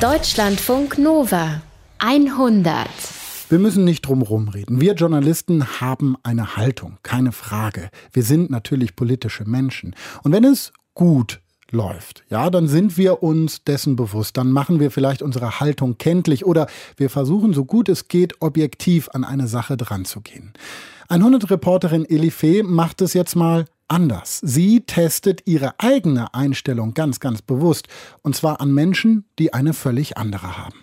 Deutschlandfunk Nova 100. Wir müssen nicht drumherum reden. Wir Journalisten haben eine Haltung, keine Frage. Wir sind natürlich politische Menschen. Und wenn es gut läuft, ja, dann sind wir uns dessen bewusst. Dann machen wir vielleicht unsere Haltung kenntlich oder wir versuchen so gut es geht objektiv an eine Sache dran zu gehen. 100-Reporterin Elifee macht es jetzt mal anders. Sie testet ihre eigene Einstellung ganz, ganz bewusst. Und zwar an Menschen, die eine völlig andere haben.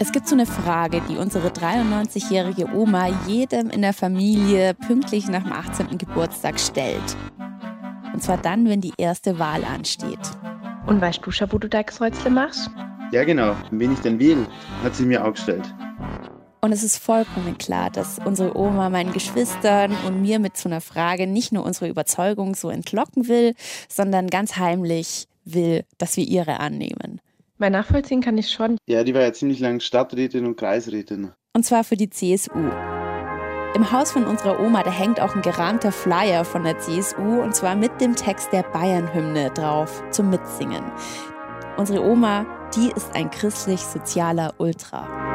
Es gibt so eine Frage, die unsere 93-jährige Oma jedem in der Familie pünktlich nach dem 18. Geburtstag stellt. Und zwar dann, wenn die erste Wahl ansteht. Und weißt du schon, wo du dein Kreuzle machst? Ja, genau. Wen ich denn wähle, hat sie mir auch gestellt. Und es ist vollkommen klar, dass unsere Oma meinen Geschwistern und mir mit so einer Frage nicht nur unsere Überzeugung so entlocken will, sondern ganz heimlich will, dass wir ihre annehmen. Mein nachvollziehen kann ich schon. Ja, die war ja ziemlich lang Stadträtin und Kreisrätin. Und zwar für die CSU. Im Haus von unserer Oma, da hängt auch ein gerahmter Flyer von der CSU und zwar mit dem Text der Bayern-Hymne drauf zum Mitsingen. Unsere Oma, die ist ein christlich-sozialer Ultra.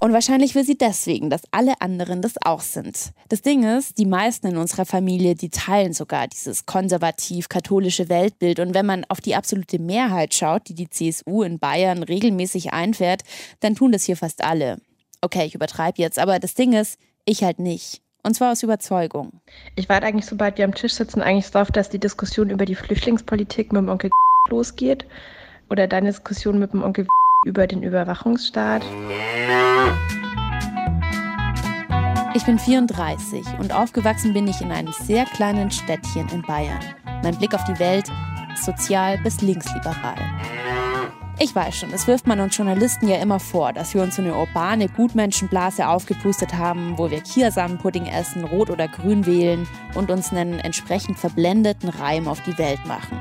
Und wahrscheinlich will sie deswegen, dass alle anderen das auch sind. Das Ding ist, die meisten in unserer Familie, die teilen sogar dieses konservativ-katholische Weltbild. Und wenn man auf die absolute Mehrheit schaut, die die CSU in Bayern regelmäßig einfährt, dann tun das hier fast alle. Okay, ich übertreibe jetzt, aber das Ding ist, ich halt nicht. Und zwar aus Überzeugung. Ich warte eigentlich, sobald wir am Tisch sitzen, eigentlich darauf, dass die Diskussion über die Flüchtlingspolitik mit dem Onkel losgeht. Oder deine Diskussion mit dem Onkel über den Überwachungsstaat. Ich bin 34 und aufgewachsen bin ich in einem sehr kleinen Städtchen in Bayern. Mein Blick auf die Welt ist sozial bis linksliberal. Ich weiß schon, das wirft man uns Journalisten ja immer vor, dass wir uns so eine urbane Gutmenschenblase aufgepustet haben, wo wir Kiasamenpudding essen, rot oder grün wählen und uns einen entsprechend verblendeten Reim auf die Welt machen.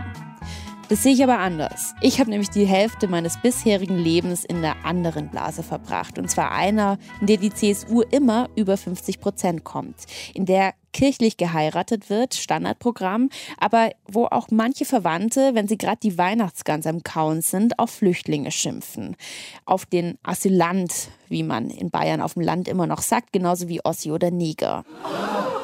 Das sehe ich aber anders. Ich habe nämlich die Hälfte meines bisherigen Lebens in der anderen Blase verbracht. Und zwar einer, in der die CSU immer über 50 Prozent kommt. In der kirchlich geheiratet wird, Standardprogramm, aber wo auch manche Verwandte, wenn sie gerade die Weihnachtsgans am Kauen sind, auf Flüchtlinge schimpfen. Auf den Asylant, wie man in Bayern auf dem Land immer noch sagt, genauso wie Ossi oder Neger.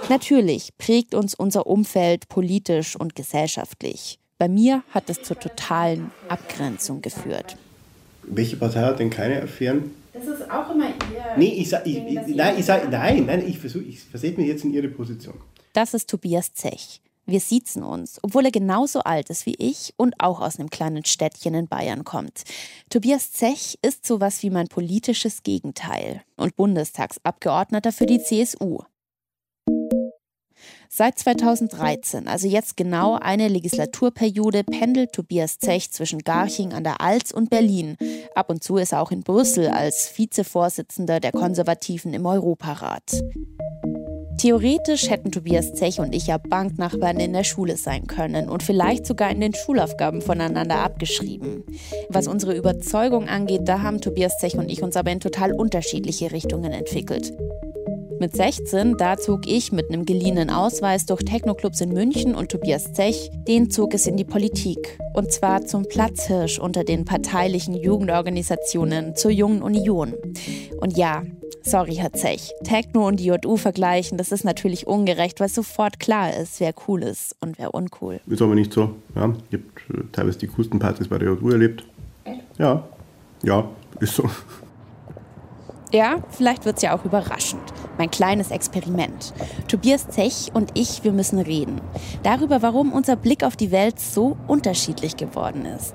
Natürlich prägt uns unser Umfeld politisch und gesellschaftlich. Bei mir hat es zur totalen Abgrenzung geführt. Welche Partei hat denn keine Affären? Das ist auch immer ihr. Nee, ich sag, ich, ich, nein, ich sag, nein, nein, ich versuche, ich versetze mich jetzt in Ihre Position. Das ist Tobias Zech. Wir siezen uns, obwohl er genauso alt ist wie ich und auch aus einem kleinen Städtchen in Bayern kommt. Tobias Zech ist sowas wie mein politisches Gegenteil und Bundestagsabgeordneter für die CSU. Seit 2013, also jetzt genau eine Legislaturperiode, pendelt Tobias Zech zwischen Garching an der Alz und Berlin. Ab und zu ist er auch in Brüssel als Vizevorsitzender der Konservativen im Europarat. Theoretisch hätten Tobias Zech und ich ja Banknachbarn in der Schule sein können und vielleicht sogar in den Schulaufgaben voneinander abgeschrieben. Was unsere Überzeugung angeht, da haben Tobias Zech und ich uns aber in total unterschiedliche Richtungen entwickelt. Mit 16, da zog ich mit einem geliehenen Ausweis durch Technoclubs in München und Tobias Zech, den zog es in die Politik. Und zwar zum Platzhirsch unter den parteilichen Jugendorganisationen zur Jungen Union. Und ja, sorry, Herr Zech, Techno und die JU vergleichen, das ist natürlich ungerecht, weil sofort klar ist, wer cool ist und wer uncool. Ist aber nicht so. Ja, ich habe äh, teilweise die coolsten Partys bei der JU erlebt. Ja, ja, ist so. Ja, vielleicht wird es ja auch überraschend. Mein kleines Experiment. Tobias Zech und ich, wir müssen reden. Darüber, warum unser Blick auf die Welt so unterschiedlich geworden ist.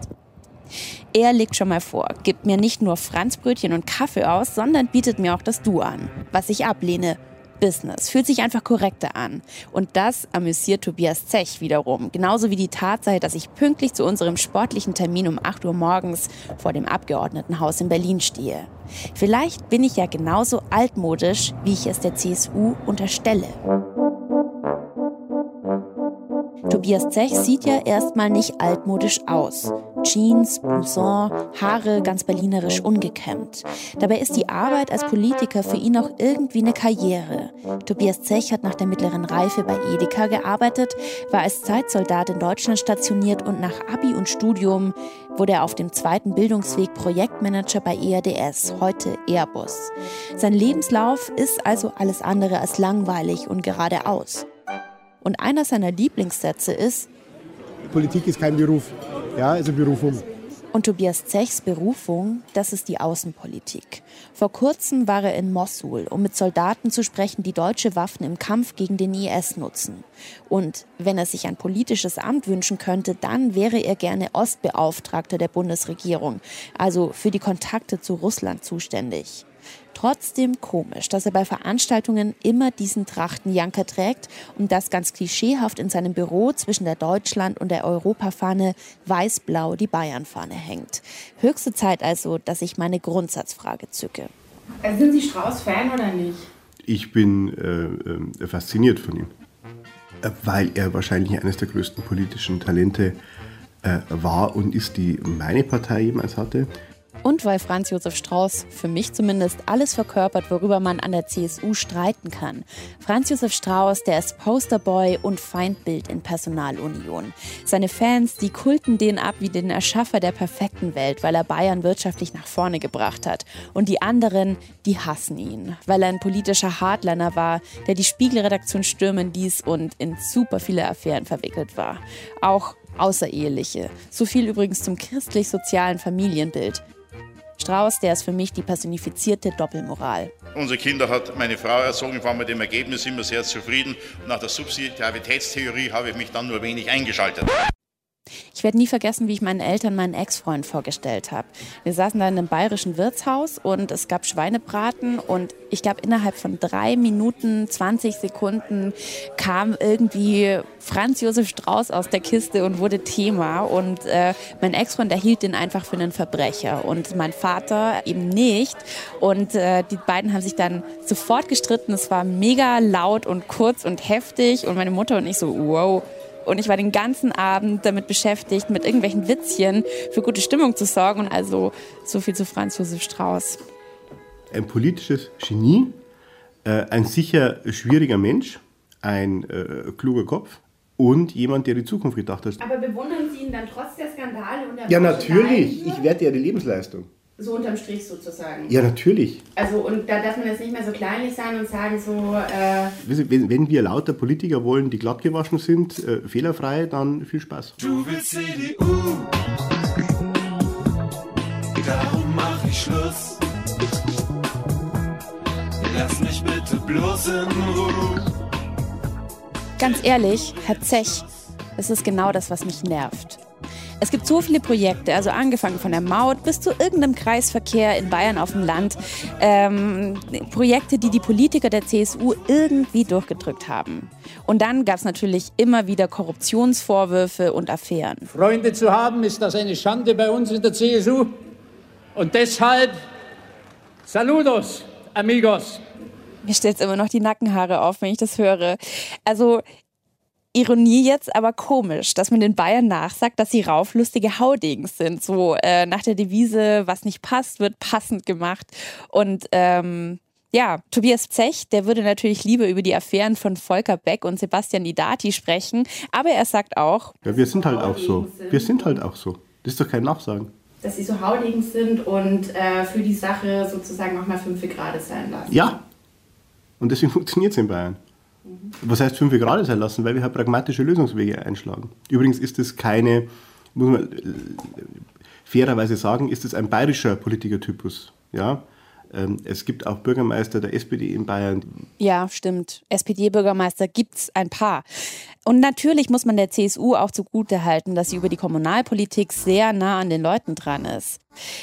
Er legt schon mal vor, gibt mir nicht nur Franzbrötchen und Kaffee aus, sondern bietet mir auch das Du an. Was ich ablehne, Business. Fühlt sich einfach korrekter an. Und das amüsiert Tobias Zech wiederum. Genauso wie die Tatsache, dass ich pünktlich zu unserem sportlichen Termin um 8 Uhr morgens vor dem Abgeordnetenhaus in Berlin stehe. Vielleicht bin ich ja genauso altmodisch, wie ich es der CSU unterstelle. Tobias Zech sieht ja erstmal nicht altmodisch aus. Jeans, Blouson, Haare ganz berlinerisch ungekämmt. Dabei ist die Arbeit als Politiker für ihn auch irgendwie eine Karriere. Tobias Zech hat nach der mittleren Reife bei Edeka gearbeitet, war als Zeitsoldat in Deutschland stationiert und nach Abi und Studium wurde er auf dem zweiten Bildungsweg Projektmanager bei ERDS, heute Airbus. Sein Lebenslauf ist also alles andere als langweilig und geradeaus. Und einer seiner Lieblingssätze ist, Politik ist kein Beruf, ja, ist eine Berufung. Und Tobias Zechs Berufung, das ist die Außenpolitik. Vor kurzem war er in Mossul, um mit Soldaten zu sprechen, die deutsche Waffen im Kampf gegen den IS nutzen. Und wenn er sich ein politisches Amt wünschen könnte, dann wäre er gerne Ostbeauftragter der Bundesregierung, also für die Kontakte zu Russland zuständig. Trotzdem komisch, dass er bei Veranstaltungen immer diesen Trachtenjanker trägt und das ganz klischeehaft in seinem Büro zwischen der Deutschland- und der Europafahne weiß-blau die Bayernfahne hängt. Höchste Zeit also, dass ich meine Grundsatzfrage zücke. Also sind Sie Strauß-Fan oder nicht? Ich bin äh, äh, fasziniert von ihm, äh, weil er wahrscheinlich eines der größten politischen Talente äh, war und ist, die meine Partei jemals hatte. Und weil Franz Josef Strauß für mich zumindest alles verkörpert, worüber man an der CSU streiten kann. Franz Josef Strauß, der ist Posterboy und Feindbild in Personalunion. Seine Fans, die kulten den ab wie den Erschaffer der perfekten Welt, weil er Bayern wirtschaftlich nach vorne gebracht hat. Und die anderen, die hassen ihn, weil er ein politischer Hardliner war, der die Spiegelredaktion stürmen ließ und in super viele Affären verwickelt war. Auch außereheliche. So viel übrigens zum christlich-sozialen Familienbild. Strauß, der ist für mich die personifizierte Doppelmoral. Unsere Kinder hat meine Frau erzogen, war mit dem Ergebnis immer sehr zufrieden. nach der Subsidiaritätstheorie habe ich mich dann nur wenig eingeschaltet. Ich werde nie vergessen, wie ich meinen Eltern meinen Ex-Freund vorgestellt habe. Wir saßen da in einem bayerischen Wirtshaus und es gab Schweinebraten und ich glaube, innerhalb von drei Minuten, 20 Sekunden kam irgendwie Franz Josef Strauß aus der Kiste und wurde Thema. Und äh, mein Ex-Freund, der hielt den einfach für einen Verbrecher und mein Vater eben nicht. Und äh, die beiden haben sich dann sofort gestritten. Es war mega laut und kurz und heftig und meine Mutter und ich so, wow und ich war den ganzen Abend damit beschäftigt, mit irgendwelchen Witzchen für gute Stimmung zu sorgen. Und also so viel zu Franz Josef Strauß. Ein politisches Genie, äh, ein sicher schwieriger Mensch, ein äh, kluger Kopf und jemand, der die Zukunft gedacht hat. Aber bewundern Sie ihn dann trotz der Skandale und der Ja, natürlich. Ich werte ja die Lebensleistung. So unterm Strich sozusagen. Ja, natürlich. Also und da darf man jetzt nicht mehr so kleinlich sein und sagen so. Äh wenn, wenn wir lauter Politiker wollen, die glatt gewaschen sind, äh, fehlerfrei, dann viel Spaß. Du willst CDU, darum mach ich Schluss. Lass mich bitte bloß in Ruhe. Ganz ehrlich, Herr Zech, das ist genau das, was mich nervt. Es gibt so viele Projekte, also angefangen von der Maut bis zu irgendeinem Kreisverkehr in Bayern auf dem Land. Ähm, Projekte, die die Politiker der CSU irgendwie durchgedrückt haben. Und dann gab es natürlich immer wieder Korruptionsvorwürfe und Affären. Freunde zu haben, ist das eine Schande bei uns in der CSU. Und deshalb, saludos, amigos. Mir stellt immer noch die Nackenhaare auf, wenn ich das höre. Also Ironie jetzt, aber komisch, dass man den Bayern nachsagt, dass sie rauflustige Haudings sind. So äh, nach der Devise, was nicht passt, wird passend gemacht. Und ähm, ja, Tobias Zech, der würde natürlich lieber über die Affären von Volker Beck und Sebastian Idati sprechen, aber er sagt auch, ja, wir sind halt auch so. Wir sind halt auch so. Das ist doch kein Nachsagen. Dass sie so haudegen sind und äh, für die Sache sozusagen auch mal fünf Grad sein lassen. Ja. Und deswegen funktioniert es in Bayern. Was heißt 5 Grad sein lassen? Weil wir halt pragmatische Lösungswege einschlagen. Übrigens ist es keine, muss man äh, fairerweise sagen, ist es ein bayerischer Politikertypus. Ja? Ähm, es gibt auch Bürgermeister der SPD in Bayern. Ja, stimmt. SPD-Bürgermeister gibt es ein paar. Und natürlich muss man der CSU auch zugutehalten, dass sie über die Kommunalpolitik sehr nah an den Leuten dran ist.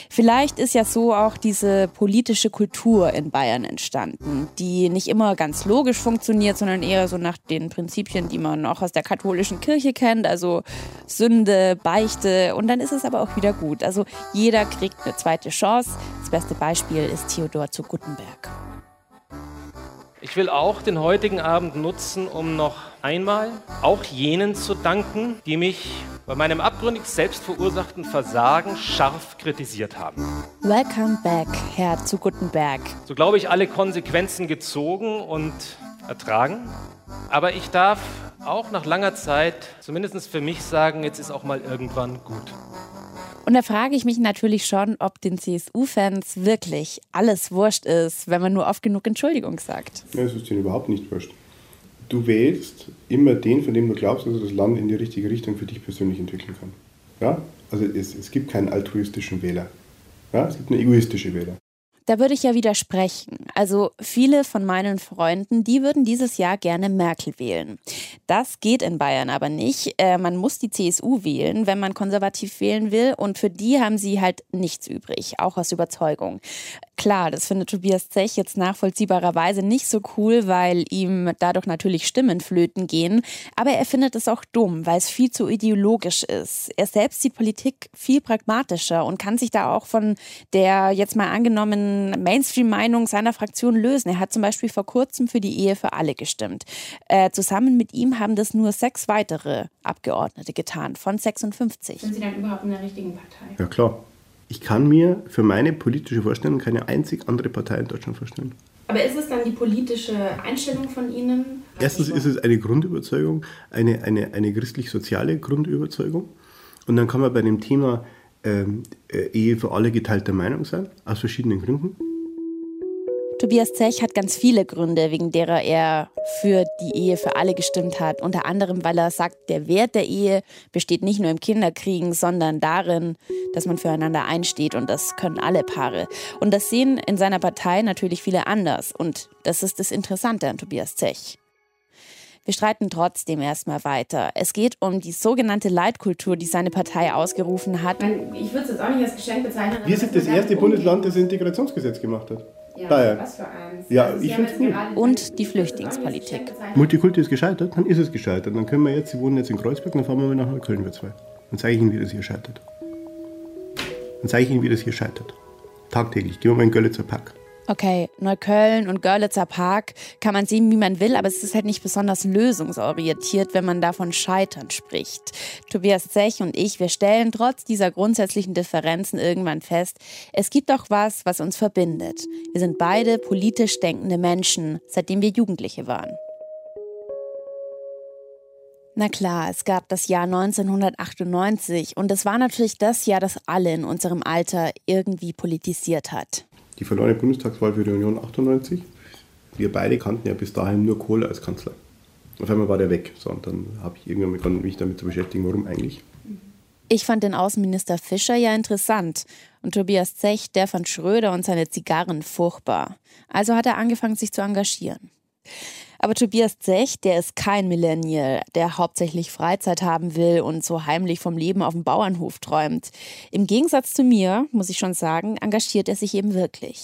Vielleicht ist ja so auch diese politische Kultur in Bayern entstanden, die nicht immer ganz logisch funktioniert, sondern eher so nach den Prinzipien, die man auch aus der katholischen Kirche kennt, also Sünde, Beichte und dann ist es aber auch wieder gut. Also jeder kriegt eine zweite Chance. Das beste Beispiel ist Theodor zu Guttenberg. Ich will auch den heutigen Abend nutzen, um noch einmal auch jenen zu danken, die mich bei meinem abgründig selbstverursachten Versagen scharf kritisiert haben. Welcome back, Herr zu Gutenberg. So glaube ich, alle Konsequenzen gezogen und ertragen. Aber ich darf auch nach langer Zeit, zumindest für mich, sagen, jetzt ist auch mal irgendwann gut. Und da frage ich mich natürlich schon, ob den CSU-Fans wirklich alles wurscht ist, wenn man nur oft genug Entschuldigung sagt. Ja, es ist ihnen überhaupt nicht wurscht. Du wählst immer den, von dem du glaubst, dass er das Land in die richtige Richtung für dich persönlich entwickeln kann. Ja? Also es, es gibt keinen altruistischen Wähler. Ja? Es gibt nur egoistische Wähler. Da würde ich ja widersprechen. Also viele von meinen Freunden, die würden dieses Jahr gerne Merkel wählen. Das geht in Bayern aber nicht. Äh, man muss die CSU wählen, wenn man konservativ wählen will. Und für die haben sie halt nichts übrig, auch aus Überzeugung. Klar, das findet Tobias Zech jetzt nachvollziehbarerweise nicht so cool, weil ihm dadurch natürlich Stimmen flöten gehen. Aber er findet es auch dumm, weil es viel zu ideologisch ist. Er selbst sieht Politik viel pragmatischer und kann sich da auch von der jetzt mal angenommenen Mainstream-Meinung seiner Fraktion lösen. Er hat zum Beispiel vor kurzem für die Ehe für alle gestimmt. Äh, zusammen mit ihm haben das nur sechs weitere Abgeordnete getan, von 56. Sind Sie dann überhaupt in der richtigen Partei? Ja, klar. Ich kann mir für meine politische Vorstellung keine einzig andere Partei in Deutschland vorstellen. Aber ist es dann die politische Einstellung von Ihnen? Erstens ist es eine Grundüberzeugung, eine, eine, eine christlich-soziale Grundüberzeugung. Und dann kann man bei dem Thema ähm, äh, Ehe für alle geteilter Meinung sein, aus verschiedenen Gründen. Tobias Zech hat ganz viele Gründe, wegen derer er für die Ehe für alle gestimmt hat. Unter anderem, weil er sagt, der Wert der Ehe besteht nicht nur im Kinderkriegen, sondern darin, dass man füreinander einsteht und das können alle Paare. Und das sehen in seiner Partei natürlich viele anders. Und das ist das Interessante an Tobias Zech. Wir streiten trotzdem erstmal weiter. Es geht um die sogenannte Leitkultur, die seine Partei ausgerufen hat. Ich würde es jetzt auch nicht als Geschenk bezeichnen. Wir sind das erste Bundesland, das ein Integrationsgesetz gemacht hat. Ja, Bayern. was für eins? Ja, Also ich finde jetzt gut. Und die Flüchtlingspolitik. Multikulti ist gescheitert, dann ist es gescheitert. Dann können wir jetzt, Sie wohnen jetzt in Kreuzberg, dann fahren wir mal nach Neukölln, wir zwei. Dann zeige ich Ihnen, wie das hier scheitert. Dann zeige ich Ihnen, wie das hier scheitert. Tagtäglich. Gehen wir mal in Görlitzer Park. Okay, Neukölln und Görlitzer Park kann man sehen, wie man will, aber es ist halt nicht besonders lösungsorientiert, wenn man davon Scheitern spricht. Tobias Zech und ich, wir stellen trotz dieser grundsätzlichen Differenzen irgendwann fest, es gibt doch was, was uns verbindet. Wir sind beide politisch denkende Menschen, seitdem wir Jugendliche waren. Na klar, es gab das Jahr 1998 und es war natürlich das Jahr, das alle in unserem Alter irgendwie politisiert hat. Die verlorene Bundestagswahl für die Union 98. Wir beide kannten ja bis dahin nur Kohl als Kanzler. Auf einmal war der weg. So, und dann habe ich irgendwann begonnen, mich damit zu beschäftigen, warum eigentlich. Ich fand den Außenminister Fischer ja interessant und Tobias Zech, der fand Schröder und seine Zigarren furchtbar. Also hat er angefangen, sich zu engagieren. Aber Tobias Zech, der ist kein Millennial, der hauptsächlich Freizeit haben will und so heimlich vom Leben auf dem Bauernhof träumt. Im Gegensatz zu mir, muss ich schon sagen, engagiert er sich eben wirklich.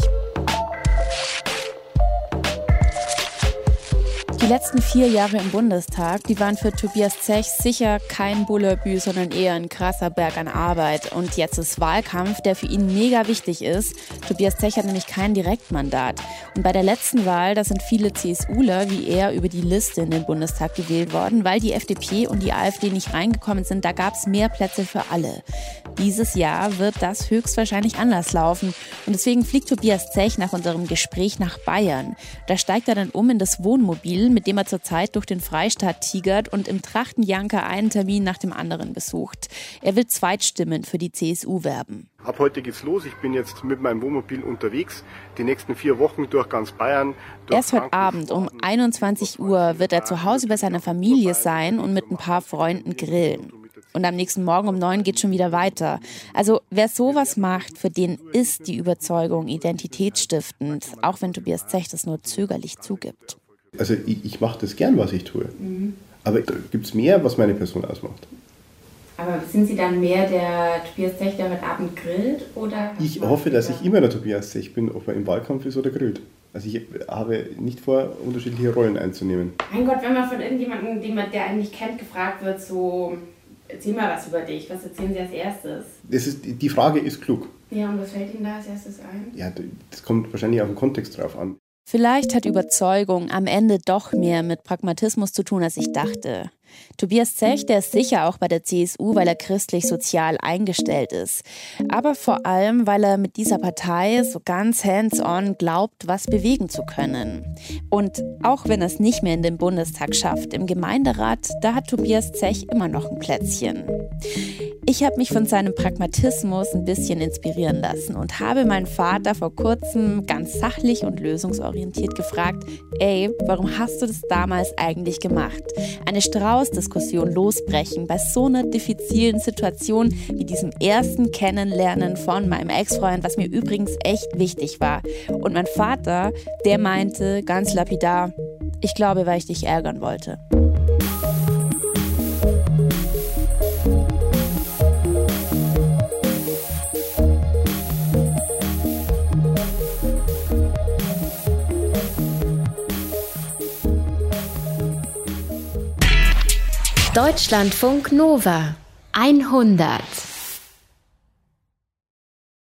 Letzten vier Jahre im Bundestag, die waren für Tobias Zech sicher kein Bullerbü, sondern eher ein krasser Berg an Arbeit. Und jetzt ist Wahlkampf, der für ihn mega wichtig ist. Tobias Zech hat nämlich kein Direktmandat. Und bei der letzten Wahl, da sind viele CSUler wie er über die Liste in den Bundestag gewählt worden, weil die FDP und die AfD nicht reingekommen sind. Da gab es mehr Plätze für alle. Dieses Jahr wird das höchstwahrscheinlich anders laufen. Und deswegen fliegt Tobias Zech nach unserem Gespräch nach Bayern. Da steigt er dann um in das Wohnmobil, mit dem er zurzeit durch den Freistaat tigert und im Trachtenjanker einen Termin nach dem anderen besucht. Er will Zweitstimmen für die CSU werben. Ab heute geht's los. Ich bin jetzt mit meinem Wohnmobil unterwegs. Die nächsten vier Wochen durch ganz Bayern. Durch Erst heute Abend um 21 Uhr wird er zu Hause bei seiner Familie sein und mit ein paar Freunden grillen. Und am nächsten Morgen um neun geht schon wieder weiter. Also wer sowas macht, für den ist die Überzeugung identitätsstiftend, auch wenn Tobias Zech das nur zögerlich zugibt. Also ich, ich mache das gern, was ich tue. Aber da gibt's mehr, was meine Person ausmacht. Aber sind Sie dann mehr der Tobias Zech, der heute Abend grillt? Oder Ich hoffe, dass ich immer der Tobias Zech bin, ob er im Wahlkampf ist oder grillt. Also ich habe nicht vor, unterschiedliche Rollen einzunehmen. Mein Gott, wenn man von irgendjemandem, den man, der einen nicht kennt, gefragt wird, so, erzähl mal was über dich, was erzählen Sie als erstes? Das ist, die Frage ist klug. Ja, und was fällt Ihnen da als erstes ein? Ja, das kommt wahrscheinlich auf den Kontext drauf an. Vielleicht hat Überzeugung am Ende doch mehr mit Pragmatismus zu tun, als ich dachte. Tobias Zech, der ist sicher auch bei der CSU, weil er christlich-sozial eingestellt ist. Aber vor allem, weil er mit dieser Partei so ganz hands-on glaubt, was bewegen zu können. Und auch wenn er es nicht mehr in den Bundestag schafft, im Gemeinderat, da hat Tobias Zech immer noch ein Plätzchen. Ich habe mich von seinem Pragmatismus ein bisschen inspirieren lassen und habe meinen Vater vor kurzem ganz sachlich und lösungsorientiert gefragt, ey, warum hast du das damals eigentlich gemacht? Eine Strauß-Diskussion losbrechen bei so einer diffizilen Situation wie diesem ersten Kennenlernen von meinem Ex-Freund, was mir übrigens echt wichtig war. Und mein Vater, der meinte ganz lapidar, ich glaube, weil ich dich ärgern wollte. Deutschlandfunk Nova. 100